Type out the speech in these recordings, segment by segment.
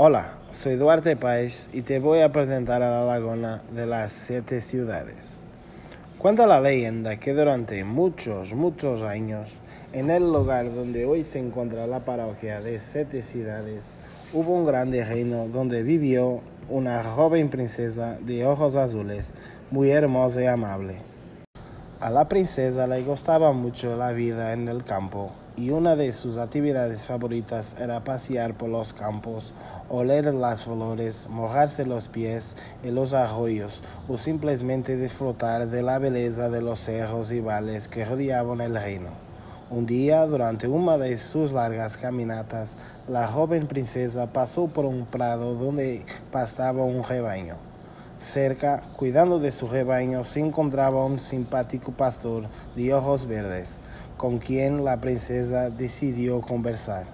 Hola, soy Duarte Páez y te voy a presentar a la laguna de las siete ciudades. Cuenta la leyenda que durante muchos, muchos años, en el lugar donde hoy se encuentra la parroquia de siete ciudades, hubo un grande reino donde vivió una joven princesa de ojos azules, muy hermosa y amable. A la princesa le gustaba mucho la vida en el campo y una de sus actividades favoritas era pasear por los campos, oler las flores, mojarse los pies en los arroyos o simplemente disfrutar de la belleza de los cerros y valles que rodeaban el reino. Un día, durante una de sus largas caminatas, la joven princesa pasó por un prado donde pastaba un rebaño. Cerca, cuidando de su rebaño, se encontraba un simpático pastor de ojos verdes, con quien la princesa decidió conversar.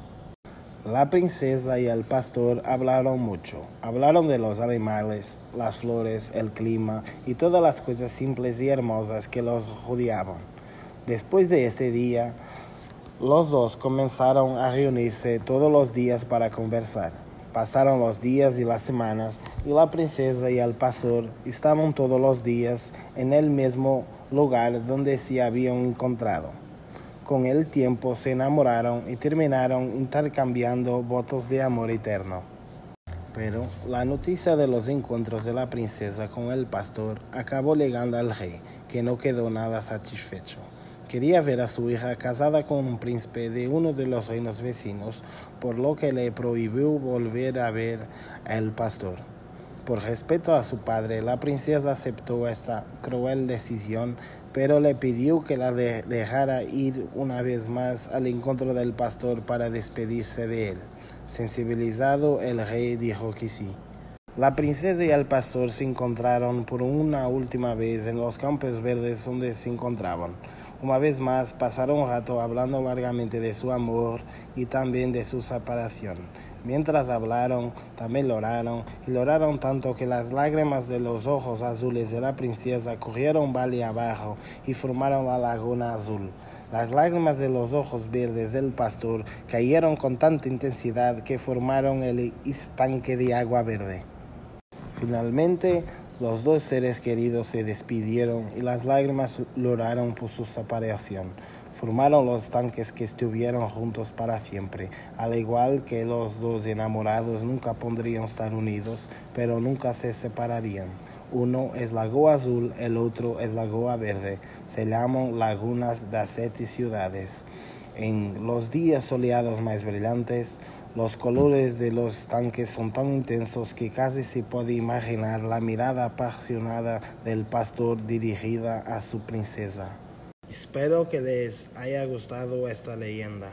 La princesa y el pastor hablaron mucho. Hablaron de los animales, las flores, el clima y todas las cosas simples y hermosas que los rodeaban. Después de este día, los dos comenzaron a reunirse todos los días para conversar. Pasaron los días y las semanas y la princesa y el pastor estaban todos los días en el mismo lugar donde se habían encontrado. Con el tiempo se enamoraron y terminaron intercambiando votos de amor eterno. Pero la noticia de los encuentros de la princesa con el pastor acabó llegando al rey, que no quedó nada satisfecho. Quería ver a su hija casada con un príncipe de uno de los reinos vecinos, por lo que le prohibió volver a ver al pastor. Por respeto a su padre, la princesa aceptó esta cruel decisión, pero le pidió que la dejara ir una vez más al encuentro del pastor para despedirse de él. Sensibilizado, el rey dijo que sí. La princesa y el pastor se encontraron por una última vez en los campos verdes donde se encontraban. Una vez más pasaron un rato hablando largamente de su amor y también de su separación. Mientras hablaron, también lloraron, y lloraron tanto que las lágrimas de los ojos azules de la princesa corrieron valle abajo y formaron la laguna azul. Las lágrimas de los ojos verdes del pastor cayeron con tanta intensidad que formaron el estanque de agua verde. Finalmente, los dos seres queridos se despidieron y las lágrimas lloraron por su separación. Formaron los tanques que estuvieron juntos para siempre, al igual que los dos enamorados nunca podrían estar unidos, pero nunca se separarían. Uno es Lagoa Azul, el otro es Lagoa Verde. Se llaman lagunas de siete ciudades. En los días soleados más brillantes, los colores de los tanques son tan intensos que casi se puede imaginar la mirada apasionada del pastor dirigida a su princesa. Espero que les haya gustado esta leyenda.